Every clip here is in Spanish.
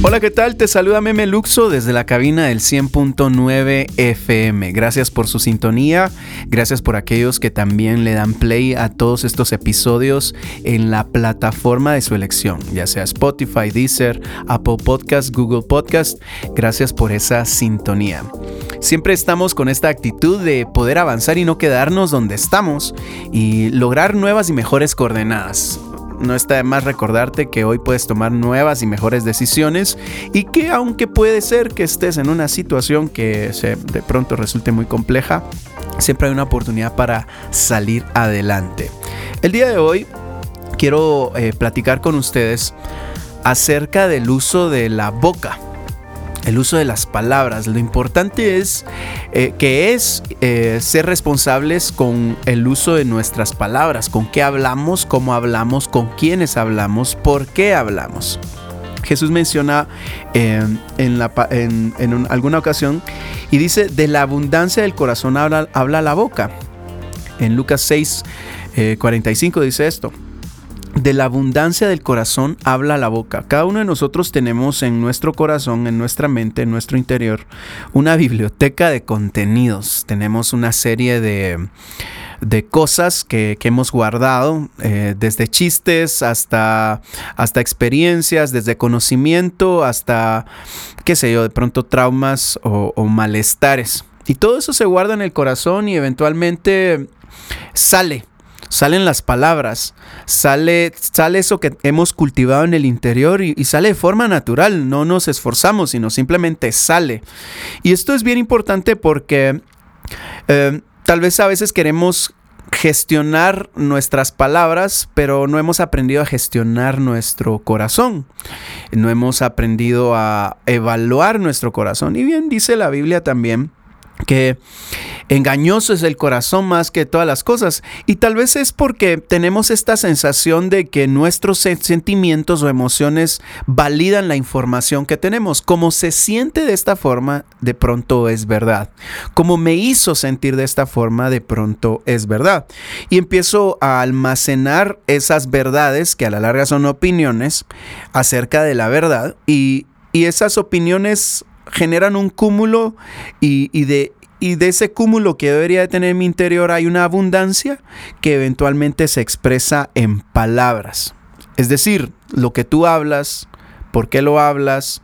Hola, ¿qué tal? Te saluda Meme Luxo desde la cabina del 100.9 FM. Gracias por su sintonía, gracias por aquellos que también le dan play a todos estos episodios en la plataforma de su elección, ya sea Spotify, Deezer, Apple Podcast, Google Podcast. Gracias por esa sintonía. Siempre estamos con esta actitud de poder avanzar y no quedarnos donde estamos y lograr nuevas y mejores coordenadas no está de más recordarte que hoy puedes tomar nuevas y mejores decisiones y que aunque puede ser que estés en una situación que de pronto resulte muy compleja, siempre hay una oportunidad para salir adelante. El día de hoy quiero eh, platicar con ustedes acerca del uso de la boca el uso de las palabras. Lo importante es eh, que es eh, ser responsables con el uso de nuestras palabras, con qué hablamos, cómo hablamos, con quiénes hablamos, por qué hablamos. Jesús menciona eh, en, alguna ocasión y dice, de la abundancia del corazón habla, habla la boca. En Lucas 6, 45 dice esto de la abundancia del corazón habla la boca. Cada uno de nosotros tenemos en nuestro corazón, en nuestra mente, en nuestro interior, una biblioteca de contenidos. Tenemos una serie de, cosas que, hemos guardado, eh, desde chistes hasta, hasta experiencias, desde conocimiento hasta, qué sé yo, de pronto traumas o malestares. Y todo eso se guarda en el corazón y eventualmente sale salen las palabras, sale, sale eso que hemos cultivado en el interior y, sale de forma natural, no nos esforzamos, sino simplemente sale. Y esto es bien importante porque eh, tal vez a veces queremos gestionar nuestras palabras, pero no hemos aprendido a gestionar nuestro corazón. No hemos aprendido a evaluar nuestro corazón. Y bien dice la Biblia también que engañoso es el corazón más que todas las cosas. Y tal vez es porque tenemos esta sensación de que nuestros sentimientos o emociones validan la información que tenemos. Como se siente de esta forma, de pronto es verdad. Como me hizo sentir de esta forma, de pronto es verdad. Y empiezo a almacenar esas verdades, que a la larga son opiniones, acerca de la verdad. Y, y esas opiniones generan un cúmulo y, de, ese cúmulo que debería de tener en mi interior hay una abundancia que eventualmente se expresa en palabras. Es decir, lo que tú hablas, por qué lo hablas,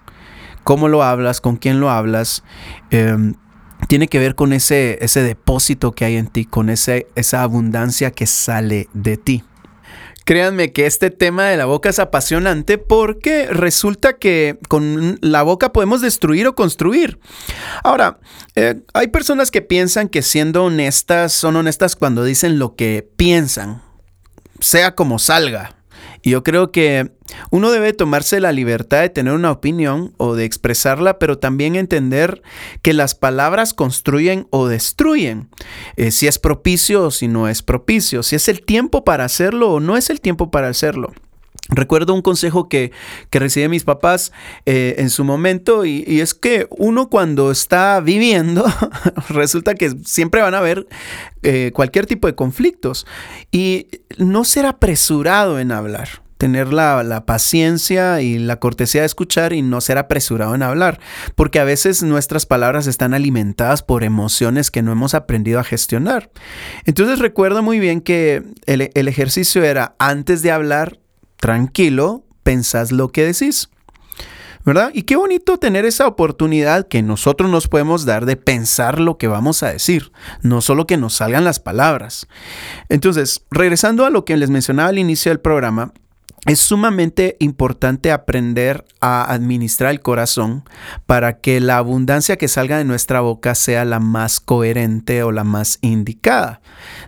cómo lo hablas, con quién lo hablas, em, tiene que ver con ese, depósito que hay en ti, con esa abundancia que sale de ti. Créanme que este tema de la boca es apasionante porque resulta que con la boca podemos destruir o construir. Ahora, eh, hay personas que piensan que siendo honestas son honestas cuando dicen lo que piensan, sea como salga. Y yo creo que uno debe tomarse la libertad de tener una opinión o de expresarla, pero también entender que las palabras construyen o destruyen. Eh, si es propicio o si no es propicio, si es el tiempo para hacerlo o no es el tiempo para hacerlo. Recuerdo un consejo que, que recibí de mis papás eh, en su momento y, es que uno cuando está viviendo resulta que siempre van a haber eh, cualquier tipo de conflictos y no ser apresurado en hablar tener la, la, paciencia y la cortesía de escuchar y no ser apresurado en hablar, porque a veces nuestras palabras están alimentadas por emociones que no hemos aprendido a gestionar. Entonces recuerdo muy bien que el, el ejercicio era antes de hablar, tranquilo, pensás lo que decís. ¿verdad? Y qué bonito tener esa oportunidad que nosotros nos podemos dar de pensar lo que vamos a decir, no solo que nos salgan las palabras. Entonces, regresando a lo que les mencionaba al inicio del programa, es sumamente importante aprender a administrar el corazón para que la abundancia que salga de nuestra boca sea la más coherente o la más indicada.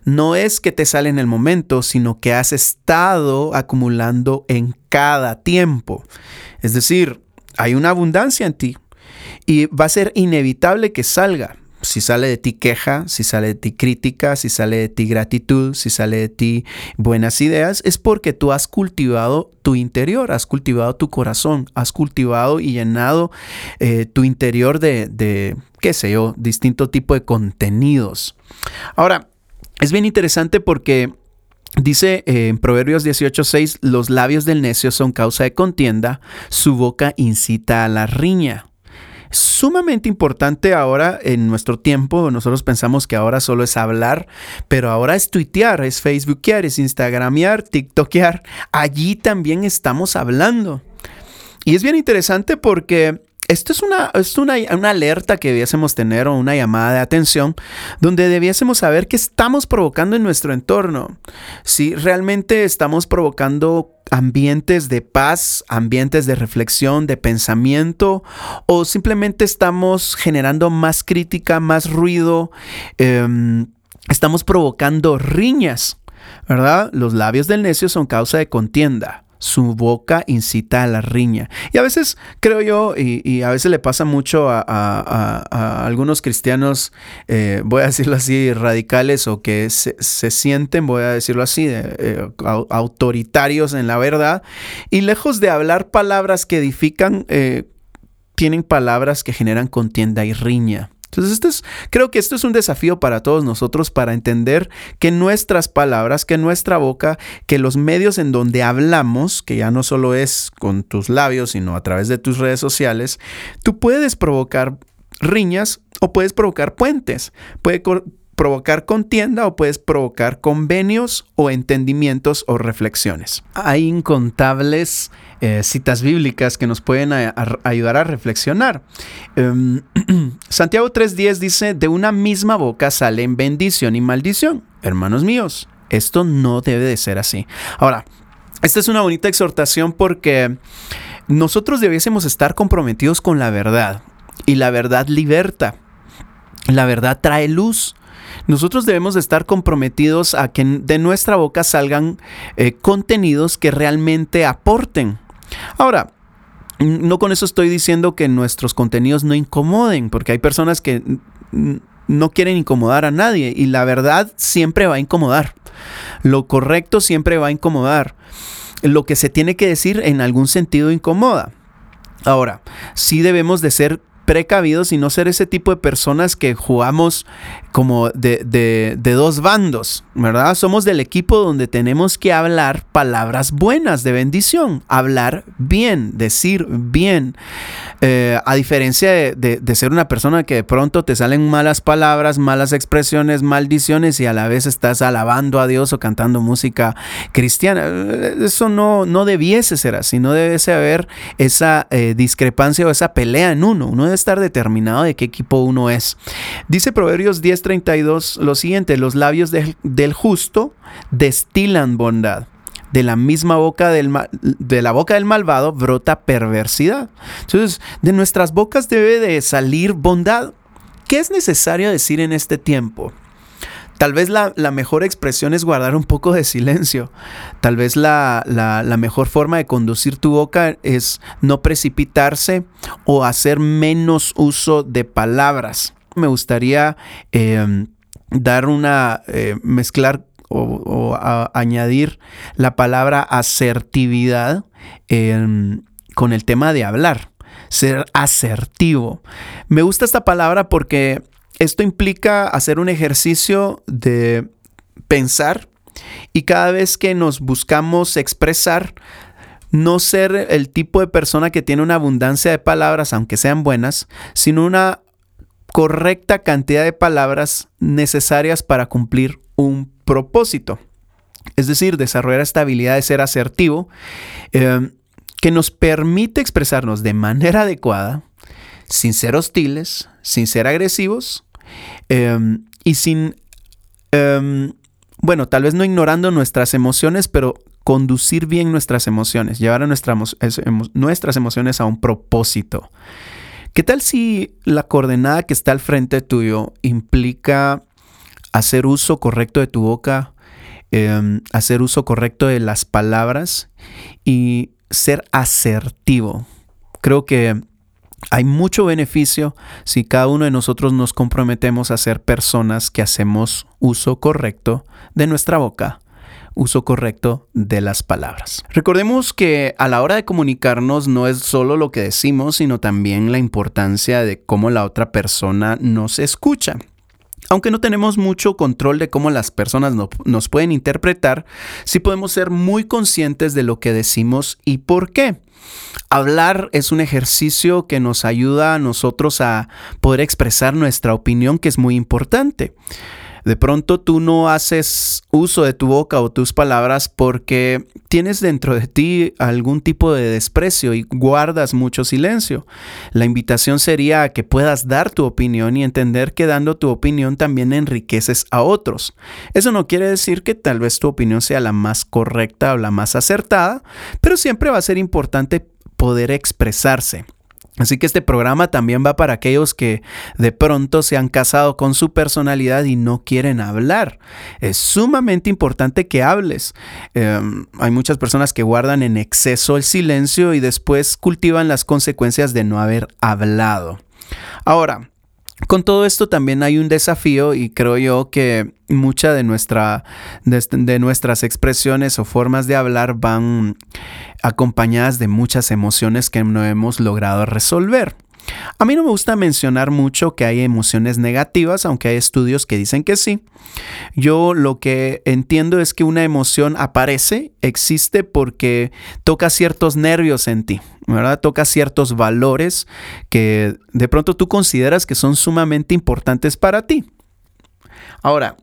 No es que te sale en el momento, sino que has estado acumulando en cada tiempo. Es decir, hay una abundancia en ti y va a ser inevitable que salga si sale de ti queja, si sale de ti crítica, si sale de ti gratitud, si sale de ti buenas ideas, es porque tú has cultivado tu interior, has cultivado tu corazón, has cultivado y llenado eh, tu interior de, qué sé yo, distinto tipo de contenidos. Ahora, es bien interesante porque Dice eh, en Proverbios 18:6, los labios del necio son causa de contienda, su boca incita a la riña sumamente importante ahora en nuestro tiempo. Nosotros pensamos que ahora solo es hablar, pero ahora es tuitear, es facebookear, es instagramear, tiktokear. Allí también estamos hablando. Y es bien interesante porque esto es una, es una, una, alerta que debiésemos tener o una llamada de atención donde debiésemos saber qué estamos provocando en nuestro entorno. Si realmente estamos provocando ambientes de paz, ambientes de reflexión, de pensamiento, o simplemente estamos generando más crítica, más ruido, em, estamos provocando riñas, ¿verdad? Los labios del necio son causa de contienda su boca incita a la riña. Y a veces creo yo, y, a veces le pasa mucho a, algunos cristianos, eh, voy a decirlo así, radicales o que se, sienten, voy a decirlo así, eh, autoritarios en la verdad, y lejos de hablar palabras que edifican, eh, tienen palabras que generan contienda y riña. Entonces, esto es, creo que esto es un desafío para todos nosotros para entender que nuestras palabras, que nuestra boca, que los medios en donde hablamos, que ya no solo es con tus labios, sino a través de tus redes sociales, tú puedes provocar riñas o puedes provocar puentes. Puede provocar contienda o puedes provocar convenios o entendimientos o reflexiones. Hay incontables eh, citas bíblicas que nos pueden ayudar a reflexionar. Em, Santiago 3.10 dice, de una misma boca salen bendición y maldición. Hermanos míos, esto no debe de ser así. Ahora, esta es una bonita exhortación porque nosotros debiésemos estar comprometidos con la verdad y la verdad liberta. La verdad trae luz. Nosotros debemos estar comprometidos a que de nuestra boca salgan eh, contenidos que realmente aporten. Ahora, no con eso estoy diciendo que nuestros contenidos no incomoden, porque hay personas que no quieren incomodar a nadie y la verdad siempre va a incomodar. Lo correcto siempre va a incomodar. Lo que se tiene que decir en algún sentido incomoda. Ahora, sí debemos de ser precavidos y no ser ese tipo de personas que jugamos como de, de, dos bandos, ¿verdad? Somos del equipo donde tenemos que hablar palabras buenas de bendición, hablar bien, decir bien. Eh, a diferencia de, de, ser una persona que de pronto te salen malas palabras, malas expresiones, maldiciones y a la vez estás alabando a Dios o cantando música cristiana. Eso no, no debiese ser así, no debiese haber esa eh, discrepancia o esa pelea en uno. Uno estar determinado de qué equipo uno es. Dice Proverbios 10:32 lo siguiente, los labios del justo destilan bondad de la misma boca del de la boca del malvado brota perversidad. Entonces, de nuestras bocas debe de salir bondad. ¿Qué es necesario decir en este tiempo? Tal vez la, mejor expresión es guardar un poco de silencio. Tal vez la, mejor forma de conducir tu boca es no precipitarse o hacer menos uso de palabras. Me gustaría em, dar una, eh, mezclar o, añadir la palabra asertividad con el tema de hablar, ser asertivo. Me gusta esta palabra porque esto implica hacer un ejercicio de pensar y cada vez que nos buscamos expresar, no ser el tipo de persona que tiene una abundancia de palabras, aunque sean buenas, sino una correcta cantidad de palabras necesarias para cumplir un propósito. Es decir, desarrollar esta habilidad de ser asertivo eh, que nos permite expresarnos de manera adecuada, sin ser hostiles, sin ser agresivos eh, y sin, eh, bueno, tal vez no ignorando nuestras emociones, pero conducir bien nuestras emociones, llevar a nuestras emociones a un propósito. ¿Qué tal si la coordenada que está al frente tuyo implica hacer uso correcto de tu boca, em, hacer uso correcto de las palabras y ser asertivo. Creo que Hay mucho beneficio si cada uno de nosotros nos comprometemos a ser personas que hacemos uso correcto de nuestra boca, uso correcto de las palabras. Recordemos que a la hora de comunicarnos no es solo lo que decimos, sino también la importancia de cómo la otra persona nos escucha. Aunque no tenemos mucho control de cómo las personas nos pueden interpretar, sí podemos ser muy conscientes de lo que decimos y por qué. Hablar es un ejercicio que nos ayuda a nosotros a poder expresar nuestra opinión, que es muy importante. De pronto tú no haces uso de tu boca o tus palabras porque tienes dentro de ti algún tipo de desprecio y guardas mucho silencio. La invitación sería a que puedas dar tu opinión y entender que dando tu opinión también enriqueces a otros. Eso no quiere decir que tal vez tu opinión sea la más correcta o la más acertada, pero siempre va a ser importante poder expresarse. Así que este programa también va para aquellos que de pronto se han casado con su personalidad y no quieren hablar. Es sumamente importante que hables. Em, hay muchas personas que guardan en exceso el silencio y después cultivan las consecuencias de no haber hablado. Ahora, con todo esto también hay un desafío y creo yo que muchas de, nuestra, de, nuestras expresiones o formas de hablar van acompañadas de muchas emociones que no hemos logrado resolver. A mí no me gusta mencionar mucho que hay emociones negativas, aunque hay estudios que dicen que sí. Yo lo que entiendo es que una emoción aparece, existe porque toca ciertos nervios en ti, ¿verdad? Toca ciertos valores que de pronto tú consideras que son sumamente importantes para ti. Ahora,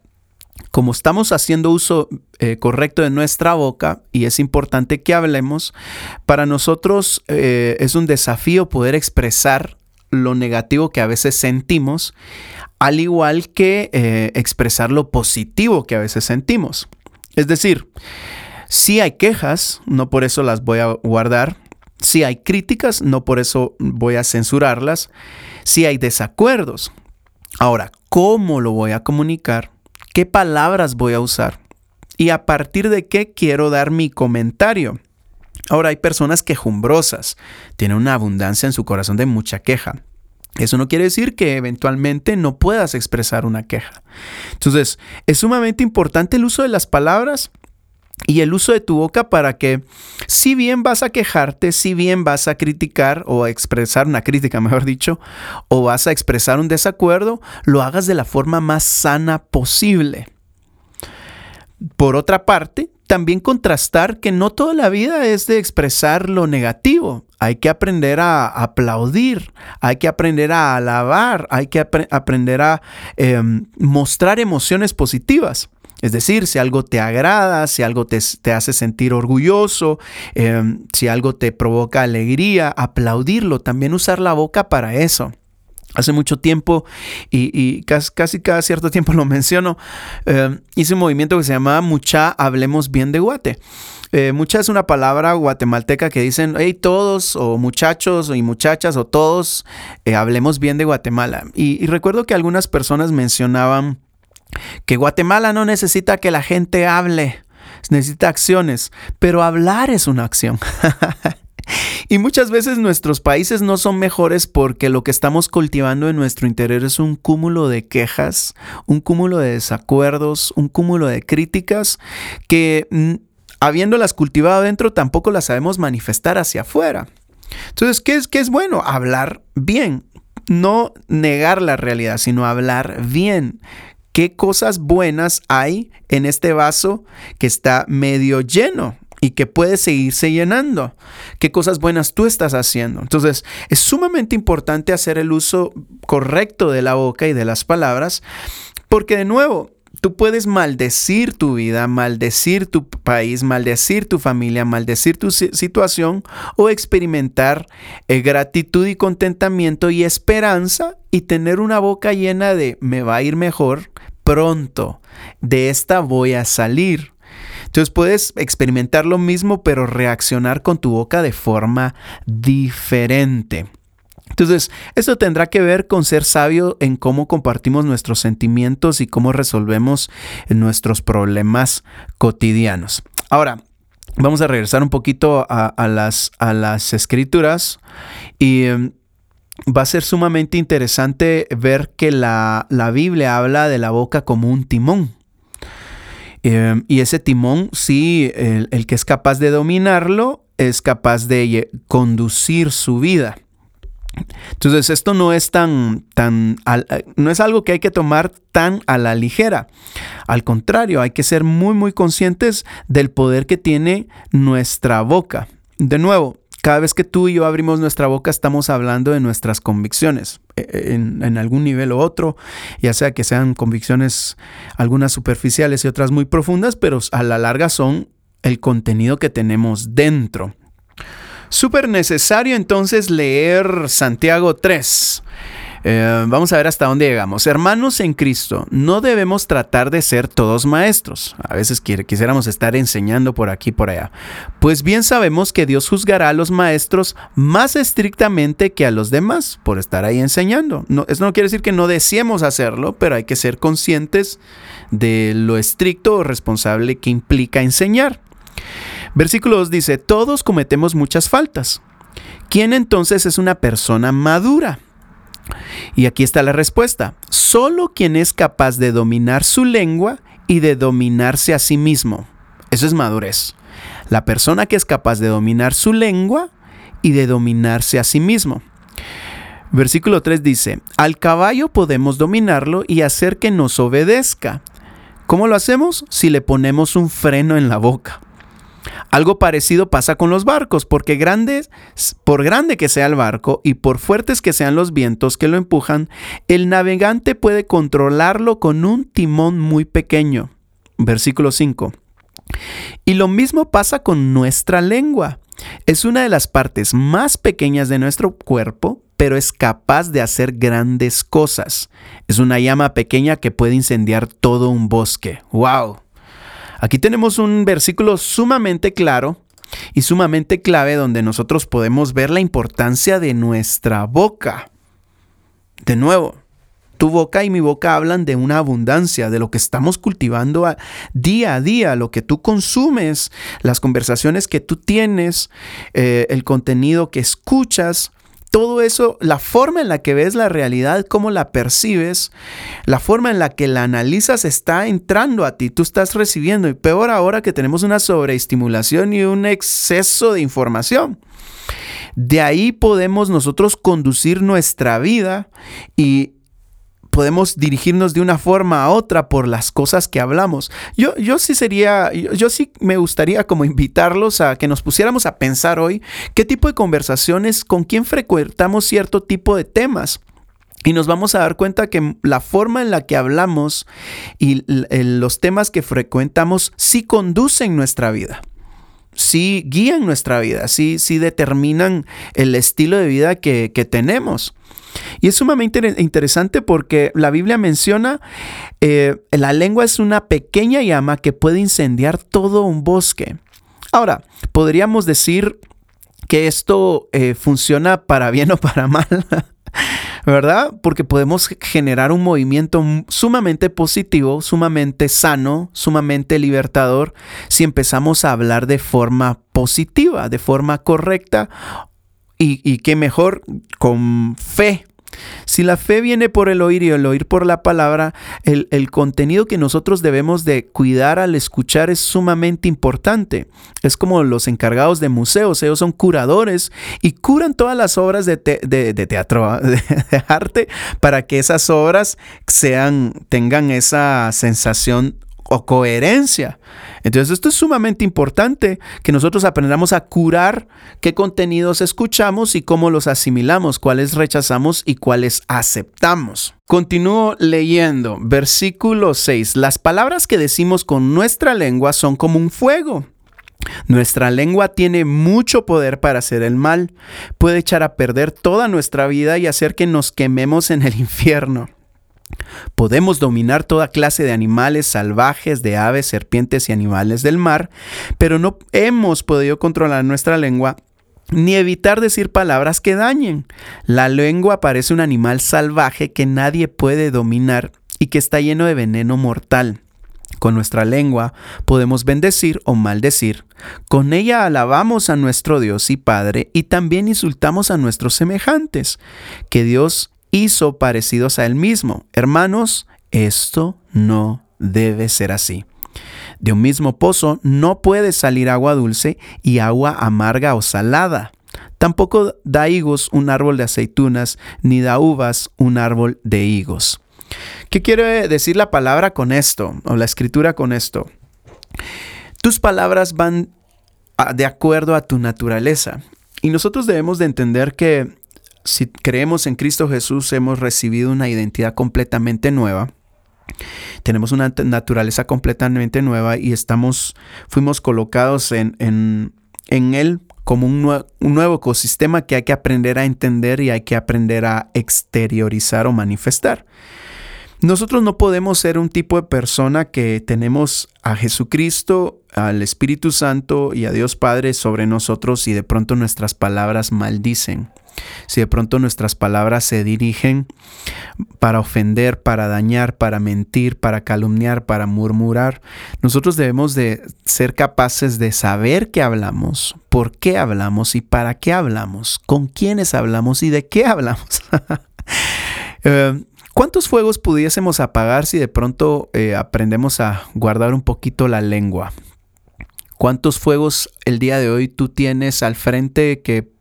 como estamos haciendo uso eh, correcto de nuestra boca y es importante que hablemos, para nosotros eh, es un desafío poder expresar lo negativo que a veces sentimos, al igual que eh, expresar lo positivo que a veces sentimos. Es decir, si hay quejas, no por eso las voy a guardar. Si hay críticas, no por eso voy a censurarlas. Si hay desacuerdos. Ahora, ¿cómo lo voy a comunicar? Qué palabras voy a usar y a partir de qué quiero dar mi comentario. Ahora hay personas quejumbrosas, tienen una abundancia en su corazón de mucha queja. Eso no quiere decir que eventualmente no puedas expresar una queja. Entonces, es sumamente importante el uso de las palabras y el uso de tu boca para que si bien vas a quejarte, si bien vas a criticar o a expresar una crítica, mejor dicho, o vas a expresar un desacuerdo, lo hagas de la forma más sana posible. Por otra parte, también contrastar que no toda la vida es de expresar lo negativo. Hay que aprender a aplaudir, hay que aprender a alabar, hay que aprender a em, mostrar emociones positivas. Es decir, si algo te agrada, si algo te, hace sentir orgulloso, em, si algo te provoca alegría, aplaudirlo, también usar la boca para eso. Hace mucho tiempo, y, casi, cada cierto tiempo lo menciono, em, hice un movimiento que se llamaba Mucha Hablemos Bien de Guate. Eh, mucha es una palabra guatemalteca que dicen, hey, todos, o muchachos, y muchachas, o todos, eh, hablemos bien de Guatemala. y recuerdo que algunas personas mencionaban que Guatemala no necesita que la gente hable, necesita acciones, pero hablar es una acción. y muchas veces nuestros países no son mejores porque lo que estamos cultivando en nuestro interior es un cúmulo de quejas, un cúmulo de desacuerdos, un cúmulo de críticas que mm, habiéndolas cultivado dentro tampoco las sabemos manifestar hacia afuera. Entonces, ¿qué es, qué es bueno? Hablar bien, no negar la realidad, sino hablar bien qué cosas buenas hay en este vaso que está medio lleno y que puede seguirse llenando. ¿Qué cosas buenas tú estás haciendo? Entonces, es sumamente importante hacer el uso correcto de la boca y de las palabras, porque de nuevo, tú puedes maldecir tu vida, maldecir tu país, maldecir tu familia, maldecir tu situación o experimentar eh, gratitud y contentamiento y esperanza y tener una boca llena de me va a ir mejor pronto, de esta voy a salir. Entonces puedes experimentar lo mismo, pero reaccionar con tu boca de forma diferente. Entonces, esto tendrá que ver con ser sabio en cómo compartimos nuestros sentimientos y cómo resolvemos nuestros problemas cotidianos. Ahora, vamos a regresar un poquito a, las, a las escrituras y em, va a ser sumamente interesante ver que la, Biblia habla de la boca como un timón. Em, y ese timón, sí, el, que es capaz de dominarlo, es capaz de conducir su vida. Entonces, esto no es tan, tan, no es algo que hay que tomar tan a la ligera. Al contrario, hay que ser muy, muy conscientes del poder que tiene nuestra boca. De nuevo, cada vez que tú y yo abrimos nuestra boca estamos hablando de nuestras convicciones eh, eh, en, algún nivel u otro, ya sea que sean convicciones algunas superficiales y otras muy profundas, pero a la larga son el contenido que tenemos dentro. Súper necesario entonces leer Santiago 3. Eh, vamos a ver hasta dónde llegamos. Hermanos en Cristo, no debemos tratar de ser todos maestros. A veces quisiéramos estar enseñando por aquí y por allá. Pues bien sabemos que Dios juzgará a los maestros más estrictamente que a los demás por estar ahí enseñando. No, eso no quiere decir que no deseemos hacerlo, pero hay que ser conscientes de lo estricto o responsable que implica enseñar. Versículo 2 dice, todos cometemos muchas faltas. ¿Quién entonces es una persona madura? Y aquí está la respuesta. Solo quien es capaz de dominar su lengua y de dominarse a sí mismo. Eso es madurez. La persona que es capaz de dominar su lengua y de dominarse a sí mismo. Versículo 3 dice, al caballo podemos dominarlo y hacer que nos obedezca. ¿Cómo lo hacemos? Si le ponemos un freno en la boca. Algo parecido pasa con los barcos, porque por grande que sea el barco y por fuertes que sean los vientos que lo empujan, el navegante puede controlarlo con un timón muy pequeño. Versículo 5. Y lo mismo pasa con nuestra lengua. Es una de las partes más pequeñas de nuestro cuerpo, pero es capaz de hacer grandes cosas. Es una llama pequeña que puede incendiar todo un bosque. ¡Wow! Aquí tenemos un versículo sumamente claro y sumamente clave donde nosotros podemos ver la importancia de nuestra boca. De nuevo, tu boca y mi boca hablan de una abundancia, de lo que estamos cultivando día a día, lo que tú consumes, las conversaciones que tú tienes, eh, el contenido que escuchas todo eso, la forma en la que ves la realidad, cómo la percibes, la forma en la que la analizas está entrando a ti, tú estás recibiendo. Y peor ahora que tenemos una sobreestimulación y un exceso de información. De ahí podemos nosotros conducir nuestra vida y podemos dirigirnos de una forma a otra por las cosas que hablamos. Yo, yo sí sería, yo, sí me gustaría como invitarlos a que nos pusiéramos a pensar hoy qué tipo de conversaciones, con quién frecuentamos cierto tipo de temas. Y nos vamos a dar cuenta que la forma en la que hablamos y los temas que frecuentamos sí conducen nuestra vida sí guían nuestra vida, sí, sí determinan el estilo de vida que, que tenemos. Y es sumamente interesante porque la Biblia menciona, eh, la lengua es una pequeña llama que puede incendiar todo un bosque. Ahora, podríamos decir que esto eh, funciona para bien o para mal. ¿Verdad? Porque podemos generar un movimiento sumamente positivo, sumamente sano, sumamente libertador, si empezamos a hablar de forma positiva, de forma correcta y, y qué mejor con fe, si la fe viene por el oír y el oír por la palabra, el, contenido que nosotros debemos de cuidar al escuchar es sumamente importante. Es como los encargados de museos, ellos son curadores y curan todas las obras de, de teatro, ¿ah? de, arte, para que esas obras sean, tengan esa sensación coherencia. Entonces esto es sumamente importante, que nosotros aprendamos a curar qué contenidos escuchamos y cómo los asimilamos, cuáles rechazamos y cuáles aceptamos. Continúo leyendo, versículo 6. Las palabras que decimos con nuestra lengua son como un fuego. Nuestra lengua tiene mucho poder para hacer el mal. Puede echar a perder toda nuestra vida y hacer que nos quememos en el infierno. Podemos dominar toda clase de animales salvajes, de aves, serpientes y animales del mar, pero no hemos podido controlar nuestra lengua ni evitar decir palabras que dañen. La lengua parece un animal salvaje que nadie puede dominar y que está lleno de veneno mortal. Con nuestra lengua podemos bendecir o maldecir. Con ella alabamos a nuestro Dios y Padre y también insultamos a nuestros semejantes, que Dios hizo parecidos a Él mismo. Hermanos, esto no debe ser así. De un mismo pozo no puede salir agua dulce y agua amarga o salada. Tampoco da higos un árbol de aceitunas, ni da uvas un árbol de higos. ¿Qué quiere decir la palabra con esto? O la escritura con esto. Tus palabras van de acuerdo a tu naturaleza. Y nosotros debemos de entender que si creemos en Cristo Jesús hemos recibido una identidad completamente nueva. Tenemos una naturaleza completamente nueva y estamos, fuimos colocados en, en, en Él como un, un, nuevo ecosistema que hay que aprender a entender y hay que aprender a exteriorizar o manifestar. Nosotros no podemos ser un tipo de persona que tenemos a Jesucristo, al Espíritu Santo y a Dios Padre sobre nosotros y de pronto nuestras palabras maldicen. Si de pronto nuestras palabras se dirigen para ofender, para dañar, para mentir, para calumniar, para murmurar, nosotros debemos de ser capaces de saber qué hablamos, por qué hablamos y para qué hablamos, con quiénes hablamos y de qué hablamos. Eh, ¿Cuántos fuegos pudiésemos apagar si de pronto eh, aprendemos a guardar un poquito la lengua? ¿Cuántos fuegos el día de hoy tú tienes al frente que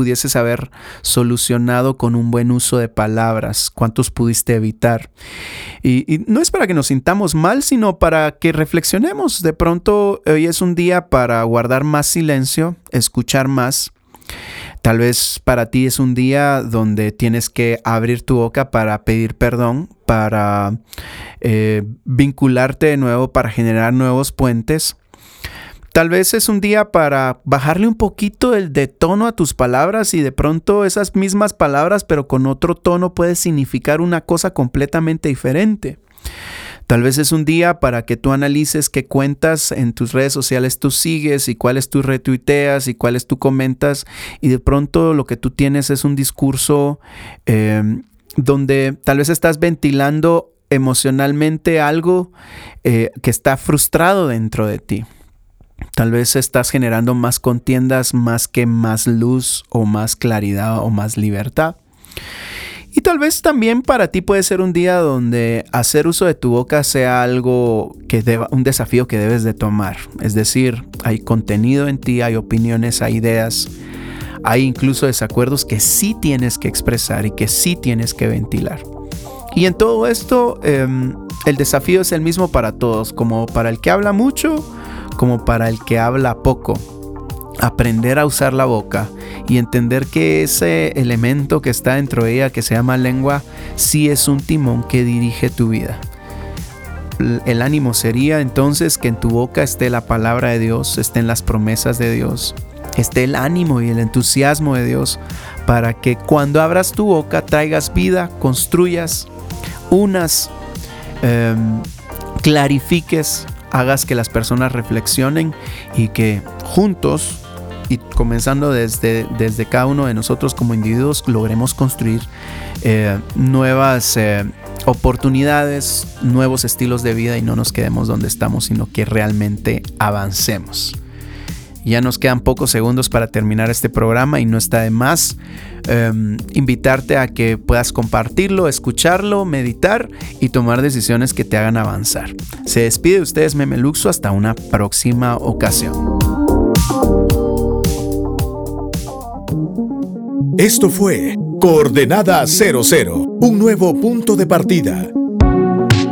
pudieses haber solucionado con un buen uso de palabras? ¿Cuántos pudiste evitar? Y, no es para que nos sintamos mal, sino para que reflexionemos. De pronto hoy es un día para guardar más silencio, escuchar más Tal vez para ti es un día donde tienes que abrir tu boca para pedir perdón, para eh, vincularte de nuevo, para generar nuevos puentes. Tal vez es un día para bajarle un poquito el de tono a tus palabras y de pronto esas mismas palabras pero con otro tono puede significar una cosa completamente diferente. Tal vez es un día para que tú analices qué cuentas en tus redes sociales tú sigues y cuáles tú retuiteas y cuáles tú comentas y de pronto lo que tú tienes es un discurso em, donde tal vez estás ventilando emocionalmente algo eh, que está frustrado dentro de ti. Tal vez estás generando más contiendas más que más luz o más claridad o más libertad. Y tal vez también para ti puede ser un día donde hacer uso de tu boca sea algo que deba, un desafío que debes de tomar. Es decir, hay contenido en ti, hay opiniones, hay ideas, hay incluso desacuerdos que sí tienes que expresar y que sí tienes que ventilar. Y en todo esto, em, el desafío es el mismo para todos, como para el que habla mucho, como para el que habla poco aprender a usar la boca y entender que ese elemento que está dentro de ella, que se llama lengua, sí es un timón que dirige tu vida. El ánimo sería entonces que en tu boca esté la palabra de Dios, estén las promesas de Dios, esté el ánimo y el entusiasmo de Dios para que cuando abras tu boca traigas vida, construyas, unas, em, clarifiques, hagas que las personas reflexionen y que juntos y comenzando desde, desde cada uno de nosotros como individuos, logremos construir eh, nuevas eh, oportunidades, nuevos estilos de vida y no nos quedemos donde estamos, sino que realmente avancemos. Ya nos quedan pocos segundos para terminar este programa y no está de más em, invitarte a que puedas compartirlo, escucharlo, meditar y tomar decisiones que te hagan avanzar. Se despide de ustedes Memeluxo hasta una próxima ocasión. Esto fue Coordenada 00, un nuevo punto de partida.